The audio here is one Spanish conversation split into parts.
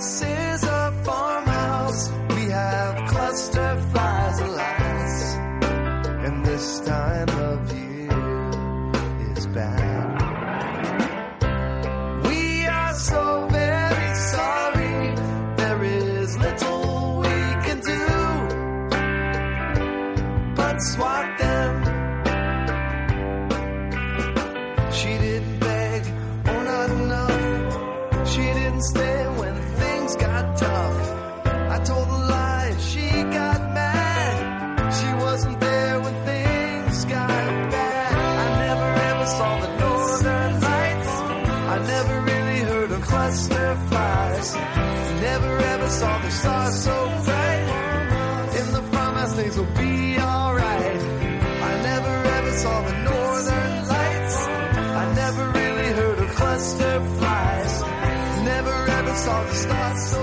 say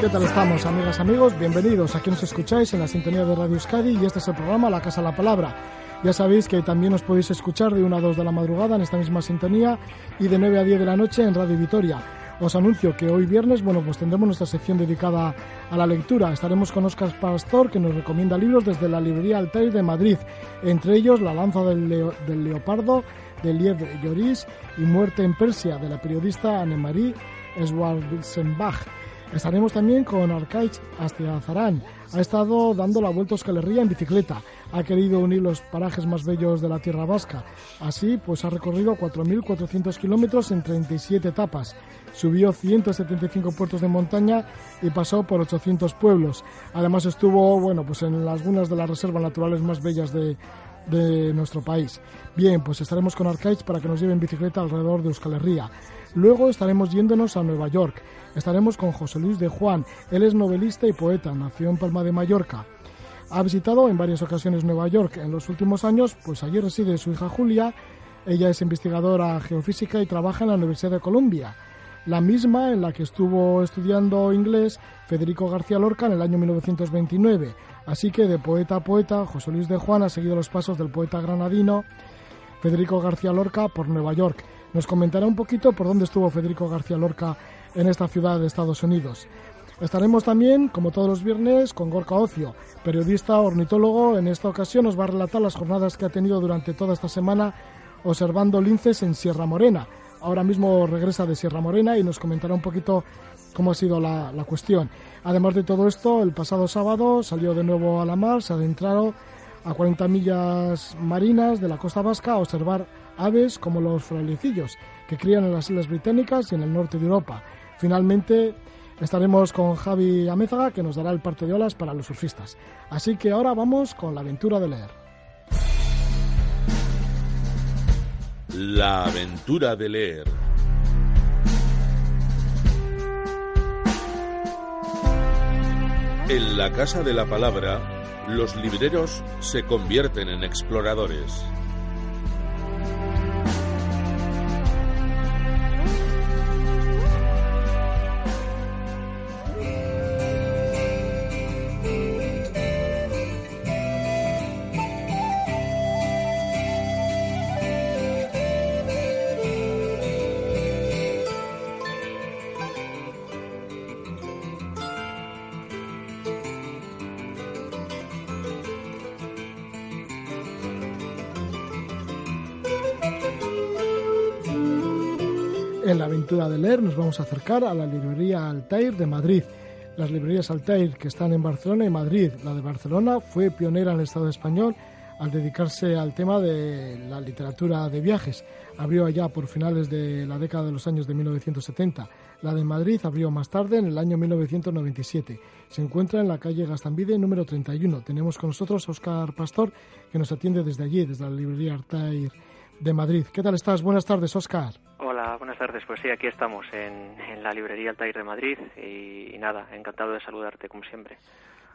¿Qué tal estamos, amigas, amigos? Bienvenidos. Aquí nos escucháis en la sintonía de Radio Euskadi y este es el programa La Casa la Palabra. Ya sabéis que también os podéis escuchar de 1 a 2 de la madrugada en esta misma sintonía y de 9 a 10 de la noche en Radio Vitoria. Os anuncio que hoy viernes, bueno, pues tendremos nuestra sección dedicada a la lectura. Estaremos con Óscar Pastor, que nos recomienda libros desde la librería Altair de Madrid, entre ellos La lanza del, leo- del leopardo, de Liev Lloris y Muerte en Persia, de la periodista Annemarie Schwarzenbach. Estaremos también con Arcaich Astiazarán. Ha estado dando la vuelta a Euskal Herria en bicicleta. Ha querido unir los parajes más bellos de la tierra vasca. Así, pues ha recorrido 4.400 kilómetros en 37 etapas. Subió 175 puertos de montaña y pasó por 800 pueblos. Además estuvo, bueno, pues en algunas de las reservas naturales más bellas de, de nuestro país. Bien, pues estaremos con Arcaich para que nos lleve en bicicleta alrededor de Euskal Herria. Luego estaremos yéndonos a Nueva York. Estaremos con José Luis de Juan. Él es novelista y poeta, nació en Palma de Mallorca. Ha visitado en varias ocasiones Nueva York en los últimos años, pues allí reside su hija Julia. Ella es investigadora geofísica y trabaja en la Universidad de Columbia, la misma en la que estuvo estudiando inglés Federico García Lorca en el año 1929. Así que de poeta a poeta, José Luis de Juan ha seguido los pasos del poeta granadino Federico García Lorca por Nueva York. Nos comentará un poquito por dónde estuvo Federico García Lorca en esta ciudad de Estados Unidos. Estaremos también, como todos los viernes, con Gorka Ocio, periodista ornitólogo. En esta ocasión nos va a relatar las jornadas que ha tenido durante toda esta semana observando linces en Sierra Morena. Ahora mismo regresa de Sierra Morena y nos comentará un poquito cómo ha sido la, la cuestión. Además de todo esto, el pasado sábado salió de nuevo a la mar, se adentraron a 40 millas marinas de la costa vasca a observar aves como los frailecillos, que crían en las islas británicas y en el norte de Europa. Finalmente estaremos con Javi Amézaga, que nos dará el parte de olas para los surfistas. Así que ahora vamos con la aventura de leer. La aventura de leer. En la Casa de la Palabra, los libreros se convierten en exploradores. En la aventura de leer nos vamos a acercar a la librería Altair de Madrid. Las librerías Altair que están en Barcelona y Madrid. La de Barcelona fue pionera en el Estado español al dedicarse al tema de la literatura de viajes. Abrió allá por finales de la década de los años de 1970. La de Madrid abrió más tarde, en el año 1997. Se encuentra en la calle Gastambide número 31. Tenemos con nosotros a Óscar Pastor, que nos atiende desde allí, desde la librería Altair de Madrid. ¿Qué tal estás? Buenas tardes, Óscar. Hola, buenas tardes. Pues sí, aquí estamos en, en la librería Altair de Madrid y, y nada, encantado de saludarte como siempre.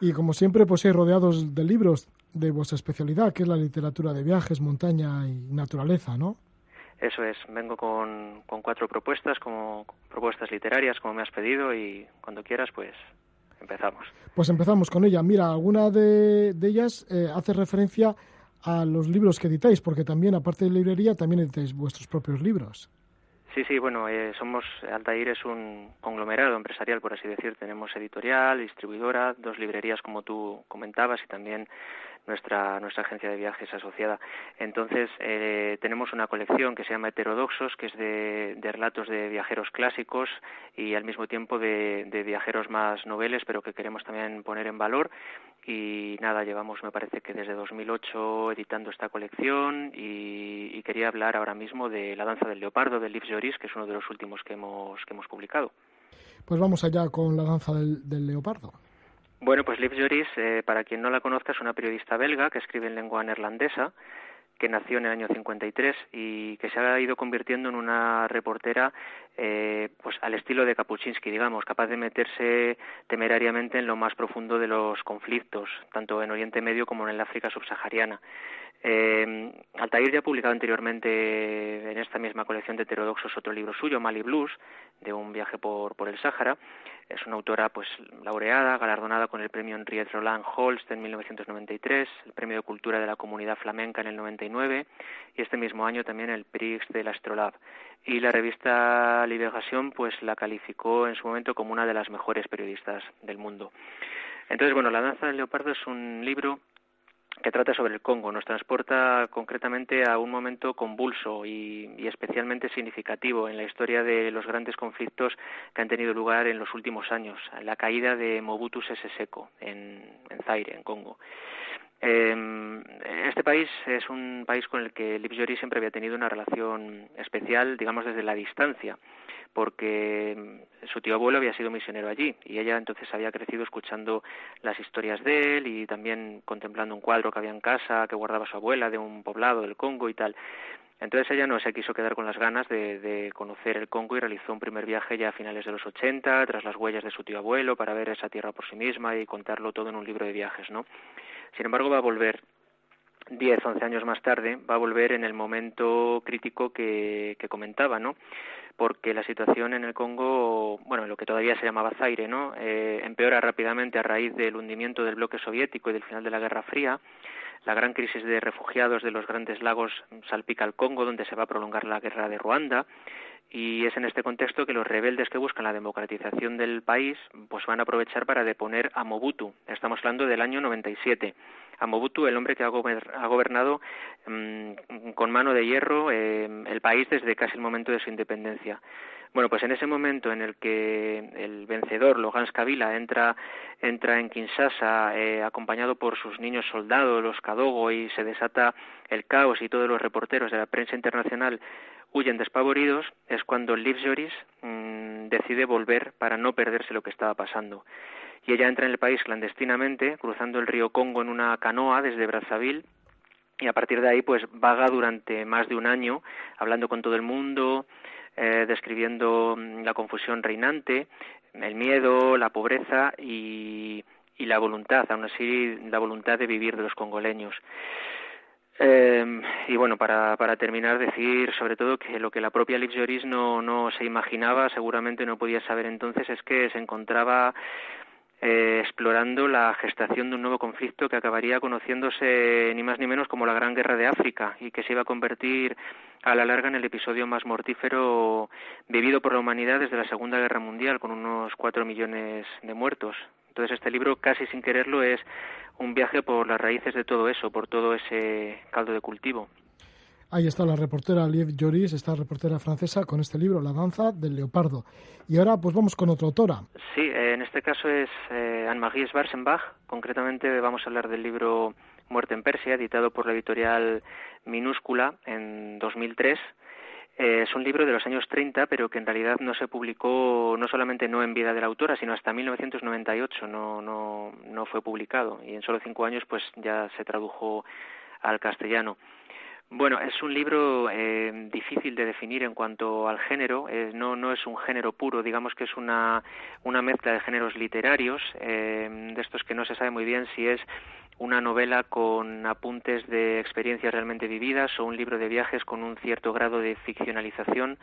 Y como siempre, pues hay rodeados de libros de vuestra especialidad, que es la literatura de viajes, montaña y naturaleza, ¿no? Eso es, vengo con, con cuatro propuestas, como propuestas literarias, como me has pedido, y cuando quieras, pues empezamos. Pues empezamos con ella. Mira, alguna de, de ellas eh, hace referencia a los libros que editáis, porque también, aparte de librería, también editáis vuestros propios libros. Sí, sí, bueno, eh, somos, Altair es un conglomerado empresarial, por así decir. Tenemos editorial, distribuidora, dos librerías, como tú comentabas, y también nuestra, nuestra agencia de viajes asociada. Entonces, eh, tenemos una colección que se llama Heterodoxos, que es de, relatos de viajeros clásicos y al mismo tiempo de, viajeros más noveles, pero que queremos también poner en valor. Y nada, llevamos, me parece que desde 2008 editando esta colección y, quería hablar ahora mismo de La danza del leopardo de Liv Joris, que es uno de los últimos que hemos, que hemos publicado. Pues vamos allá con La danza del leopardo. Bueno, pues Liv Joris, eh, para quien no la conozca, es una periodista belga que escribe en lengua neerlandesa, que nació en el año 53 y que se ha ido convirtiendo en una reportera eh, pues al estilo de Kapuczynski, digamos, capaz de meterse temerariamente en lo más profundo de los conflictos, tanto en Oriente Medio como en el África subsahariana. Eh, Altair ya ha publicado anteriormente en esta misma colección de heterodoxos otro libro suyo, Mali Blues, de un viaje por, por el Sáhara. Es una autora pues laureada, galardonada con el premio Henriette Roland Holst en 1993, el premio de cultura de la comunidad flamenca en el 99 y este mismo año también el Prix del Astrolab. Y la revista Liberación pues la calificó en su momento como una de las mejores periodistas del mundo. Entonces, bueno, La danza del leopardo es un libro que trata sobre el Congo. Nos transporta concretamente a un momento convulso y, especialmente significativo en la historia de los grandes conflictos que han tenido lugar en los últimos años, la caída de Mobutu Sese Seko en Zaire, en Congo. Eh, este país es un país con el que Liv siempre había tenido una relación especial, digamos, desde la distancia porque mm, su tío abuelo había sido misionero allí y ella entonces había crecido escuchando las historias de él y también contemplando un cuadro que había en casa que guardaba su abuela de un poblado del Congo y tal. Entonces ella no se quiso quedar con las ganas de, de, conocer el Congo y realizó un primer viaje ya a finales de los 80 tras las huellas de su tío abuelo para ver esa tierra por sí misma y contarlo todo en un libro de viajes, ¿no? Sin embargo va a volver 10, 11 años más tarde, va a volver en el momento crítico que, comentaba, ¿no? porque la situación en el Congo, bueno, en lo que todavía se llamaba Zaire, ¿no? Eh, empeora rápidamente a raíz del hundimiento del bloque soviético y del final de la Guerra Fría. La gran crisis de refugiados de los grandes lagos salpica al Congo, donde se va a prolongar la guerra de Ruanda. Y es en este contexto que los rebeldes que buscan la democratización del país pues van a aprovechar para deponer a Mobutu. Estamos hablando del año 97 a Mobutu, el hombre que ha gobernado mm, con mano de hierro eh, el país desde casi el momento de su independencia. Bueno, pues en ese momento en el que el vencedor, Logan Kabila, entra, entra en Kinshasa eh, acompañado por sus niños soldados, los Kadogo, y se desata el caos y todos los reporteros de la prensa internacional huyen despavoridos, es cuando Liv Joris mm, decide volver para no perderse lo que estaba pasando y ella entra en el país clandestinamente, cruzando el río Congo en una canoa desde Brazzaville y a partir de ahí pues vaga durante más de un año hablando con todo el mundo, eh, describiendo mm, la confusión reinante, el miedo, la pobreza y, y la voluntad, aún así la voluntad de vivir de los congoleños. Eh, y bueno, para, para terminar, decir sobre todo que lo que la propia Liv Joris no, no se imaginaba, seguramente no podía saber entonces, es que se encontraba eh, explorando la gestación de un nuevo conflicto que acabaría conociéndose ni más ni menos como la Gran Guerra de África y que se iba a convertir a la larga en el episodio más mortífero vivido por la humanidad desde la Segunda Guerra Mundial, con unos cuatro millones de muertos. Entonces este libro, casi sin quererlo, es un viaje por las raíces de todo eso, por todo ese caldo de cultivo. Ahí está la reportera Liv Joris, esta reportera francesa, con este libro, La danza del leopardo. Y ahora pues vamos con otra autora. Sí, eh, en este caso es eh, Anne-Marie Schwarzenbach. Concretamente vamos a hablar del libro Muerte en Persia, editado por la editorial Minúscula en 2003. Eh, es un libro de los años 30, pero que en realidad no se publicó, no solamente no en vida de la autora, sino hasta 1998 no, no, no fue publicado. Y en solo cinco años pues ya se tradujo al castellano. Bueno, es un libro eh, difícil de definir en cuanto al género. Eh, no, no es un género puro, digamos que es una, una mezcla de géneros literarios, eh, de estos que no se sabe muy bien si es una novela con apuntes de experiencias realmente vividas o un libro de viajes con un cierto grado de ficcionalización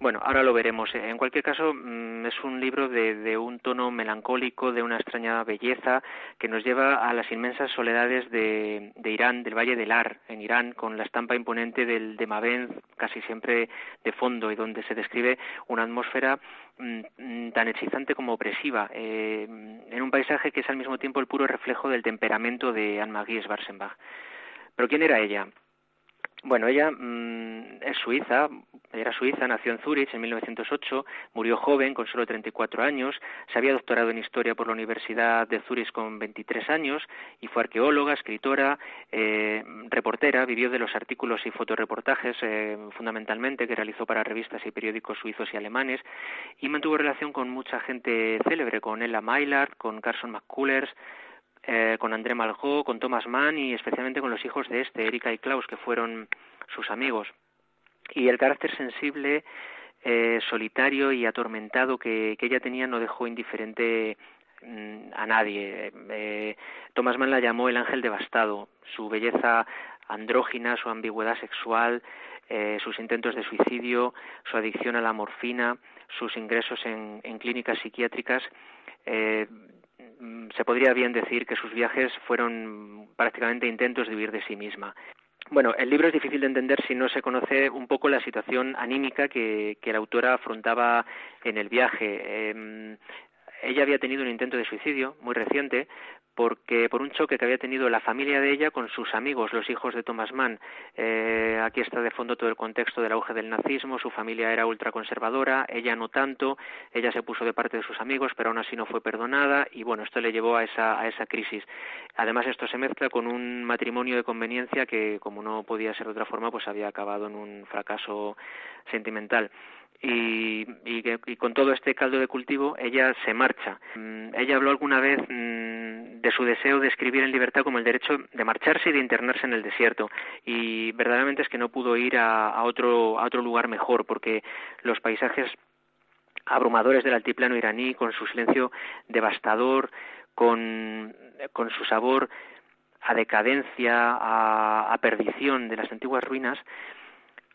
Bueno, ahora lo veremos. En cualquier caso, mm, es un libro de, un tono melancólico, de una extraña belleza, que nos lleva a las inmensas soledades de, Irán, del Valle del Ar, en Irán, con la estampa imponente del de Mabén casi siempre de fondo y donde se describe una atmósfera mm, tan hechizante como opresiva, eh, en un paisaje que es al mismo tiempo el puro reflejo del temperamento de Anne-Marie Schwarzenbach. Pero ¿quién era ella? Bueno, ella mm, es suiza, era suiza, nació en Zúrich en 1908, murió joven, con solo 34 años, se había doctorado en historia por la Universidad de Zúrich con 23 años y fue arqueóloga, escritora, eh, reportera, vivió de los artículos y fotoreportajes eh, fundamentalmente que realizó para revistas y periódicos suizos y alemanes y mantuvo relación con mucha gente célebre, con Ella Maillard, con Carson McCullers, eh, con André Malraux, con Thomas Mann y especialmente con los hijos de este, Erika y Klaus, que fueron sus amigos. Y el carácter sensible, eh, solitario y atormentado que, ella tenía no dejó indiferente mm, a nadie. Eh, Thomas Mann la llamó el ángel devastado. Su belleza andrógina, su ambigüedad sexual, sus intentos de suicidio, su adicción a la morfina, sus ingresos en, clínicas psiquiátricas Mm, se podría bien decir que sus viajes fueron prácticamente intentos de huir de sí misma. Bueno, el libro es difícil de entender si no se conoce un poco la situación anímica que, la autora afrontaba en el viaje. Em, ella había tenido un intento de suicidio muy reciente, porque por un choque que había tenido la familia de ella con sus amigos, los hijos de Thomas Mann. Eh, aquí está de fondo todo el contexto del auge del nazismo, su familia era ultraconservadora, ella no tanto, ella se puso de parte de sus amigos, pero aún así no fue perdonada y bueno, esto le llevó a esa, a esa crisis. Además, esto se mezcla con un matrimonio de conveniencia que, como no podía ser de otra forma, pues había acabado en un fracaso sentimental y, y, con todo este caldo de cultivo ella se marcha. Mm, ella habló alguna vez mm, de su deseo de escribir en libertad como el derecho de marcharse y de internarse en el desierto. Y verdaderamente es que no pudo ir a, otro, a otro lugar mejor porque los paisajes abrumadores del altiplano iraní con su silencio devastador, con, con su sabor a decadencia, a perdición de las antiguas ruinas,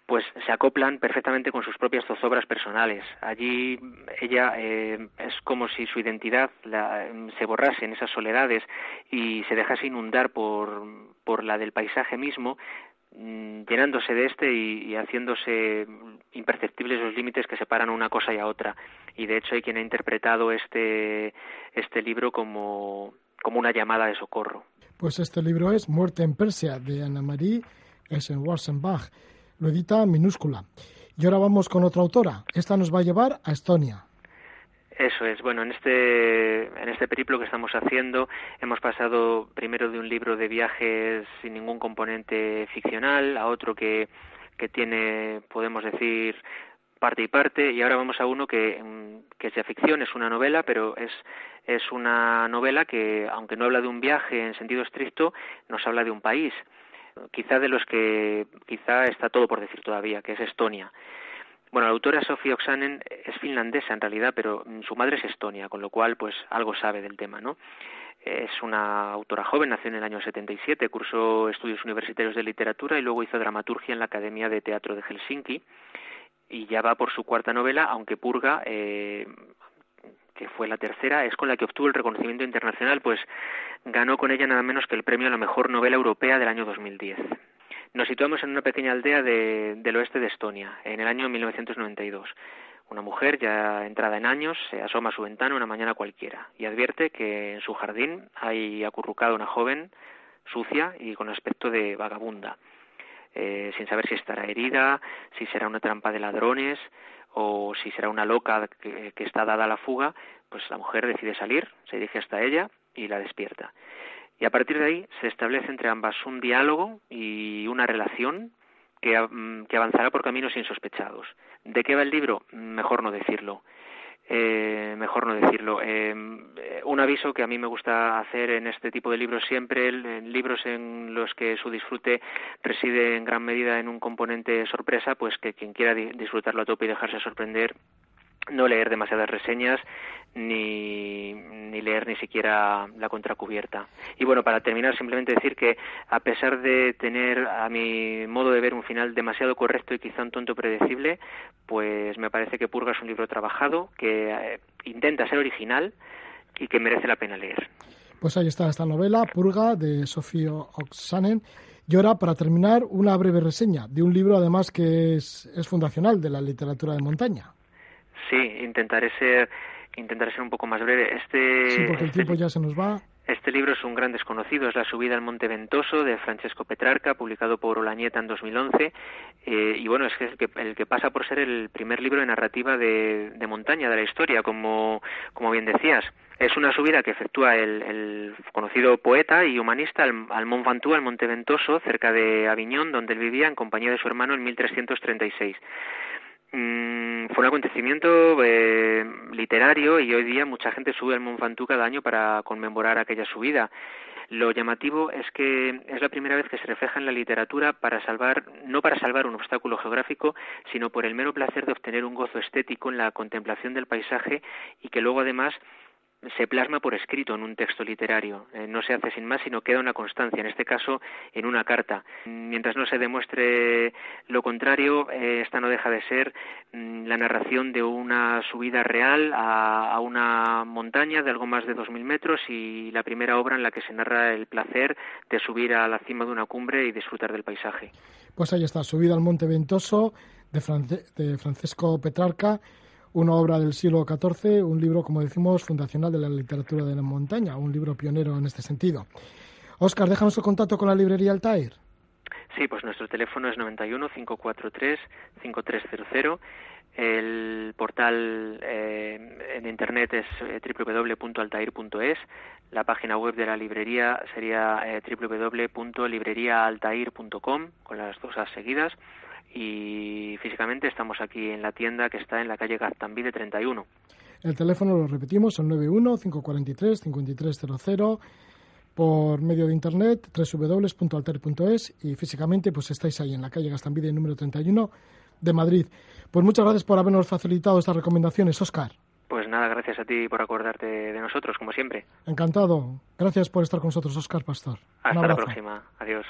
pues se acoplan perfectamente con sus propias zozobras personales. Allí ella eh, es como si su identidad se borrase en esas soledades y se dejase inundar por, por la del paisaje mismo, mm, llenándose de este y, haciéndose imperceptibles los límites que separan una cosa y a otra. Y de hecho hay quien ha interpretado este, este libro como, como una llamada de socorro. Pues este libro es Muerte en Persia de Anna-Marie Essen-Warsenbach lo edita minúscula. Y ahora vamos con otra autora. Esta nos va a llevar a Estonia. Eso es. Bueno, en este, en este periplo que estamos haciendo hemos pasado primero de un libro de viajes sin ningún componente ficcional a otro que, que tiene, podemos decir, parte y parte, y ahora vamos a uno que, que es de ficción, es una novela, pero es, es una novela que, aunque no habla de un viaje en sentido estricto, nos habla de un país quizá de los que quizá está todo por decir todavía, que es Estonia. Bueno, la autora Sofía Oksanen es finlandesa en realidad, pero su madre es estonia, con lo cual pues algo sabe del tema, ¿no? Es una autora joven, nació en el año 77, cursó estudios universitarios de literatura y luego hizo dramaturgia en la Academia de Teatro de Helsinki y ya va por su cuarta novela, aunque Purga eh, que fue la tercera, es con la que obtuvo el reconocimiento internacional, pues ganó con ella nada menos que el premio a la mejor novela europea del año 2010. Nos situamos en una pequeña aldea del oeste de Estonia, en el año 1992. Una mujer ya entrada en años se asoma a su ventana una mañana cualquiera y advierte que en su jardín hay acurrucada una joven sucia y con aspecto de vagabunda, eh, sin saber si estará herida, si será una trampa de ladrones o si será una loca que, está dada a la fuga, pues la mujer decide salir, se dirige hasta ella y la despierta. Y a partir de ahí se establece entre ambas un diálogo y una relación que, mm, que avanzará por caminos insospechados. ¿De qué va el libro? Mejor no decirlo eh, mejor no decirlo. Eh, un aviso que a mí me gusta hacer en este tipo de libros siempre, libros en los que su disfrute reside en gran medida en un componente sorpresa, pues que quien quiera disfrutarlo a tope y dejarse sorprender no leer demasiadas reseñas ni, ni leer ni siquiera la contracubierta. Y bueno, para terminar, simplemente decir que a pesar de tener, a mi modo de ver, un final demasiado correcto y quizá un tonto predecible, pues me parece que Purga es un libro trabajado, que eh, intenta ser original y que merece la pena leer. Pues ahí está esta novela, Purga, de Sofía Oksanen. Y ahora, para terminar, una breve reseña de un libro, además, que es, es fundacional de la literatura de montaña. Sí, intentaré ser intentaré ser un poco más breve. Este, sí, porque el este tiempo ya se nos va. Este libro es un gran desconocido, es La subida al Monte Ventoso de Francesco Petrarca, publicado por Olañeta en 2011. Eh, y bueno, es que el, que el que pasa por ser el primer libro de narrativa de, de montaña de la historia, como, como bien decías. Es una subida que efectúa el, el conocido poeta y humanista al, al Mont Ventoux, al Monte Ventoso, cerca de Aviñón, donde él vivía en compañía de su hermano en 1336. Mm, fue un acontecimiento eh, literario y hoy día mucha gente sube al Mont Ventoux cada año para conmemorar aquella subida. Lo llamativo es que es la primera vez que se refleja en la literatura para salvar, no para salvar un obstáculo geográfico, sino por el mero placer de obtener un gozo estético en la contemplación del paisaje y que luego además se plasma por escrito en un texto literario. Eh, no se hace sin más, sino queda una constancia, en este caso en una carta. Mientras no se demuestre lo contrario, eh, esta no deja de ser mm, la narración de una subida real a, a, una montaña de algo más de 2.000 metros y la primera obra en la que se narra el placer de subir a la cima de una cumbre y disfrutar del paisaje. Pues ahí está, Subida al Monte Ventoso de, de Francesco Petrarca una obra del siglo XIV, un libro, como decimos, fundacional de la literatura de la montaña, un libro pionero en este sentido. Óscar, déjanos el contacto con la librería Altair. Sí, pues nuestro teléfono es 91 543 5300. El portal eh, en internet es eh, www.altair.es. La página web de la librería sería eh, www.libreriaaltair.com con las dos A seguidas y físicamente estamos aquí en la tienda que está en la calle Gaztambide 31. El teléfono lo repetimos, el 91-543-5300 por medio de internet www.alter.es y físicamente pues estáis ahí en la calle Gastambide número 31 de Madrid. Pues muchas gracias por habernos facilitado estas recomendaciones, Oscar. Pues nada, gracias a ti por acordarte de nosotros, como siempre. Encantado. Gracias por estar con nosotros, Oscar Pastor. Hasta la próxima. Adiós.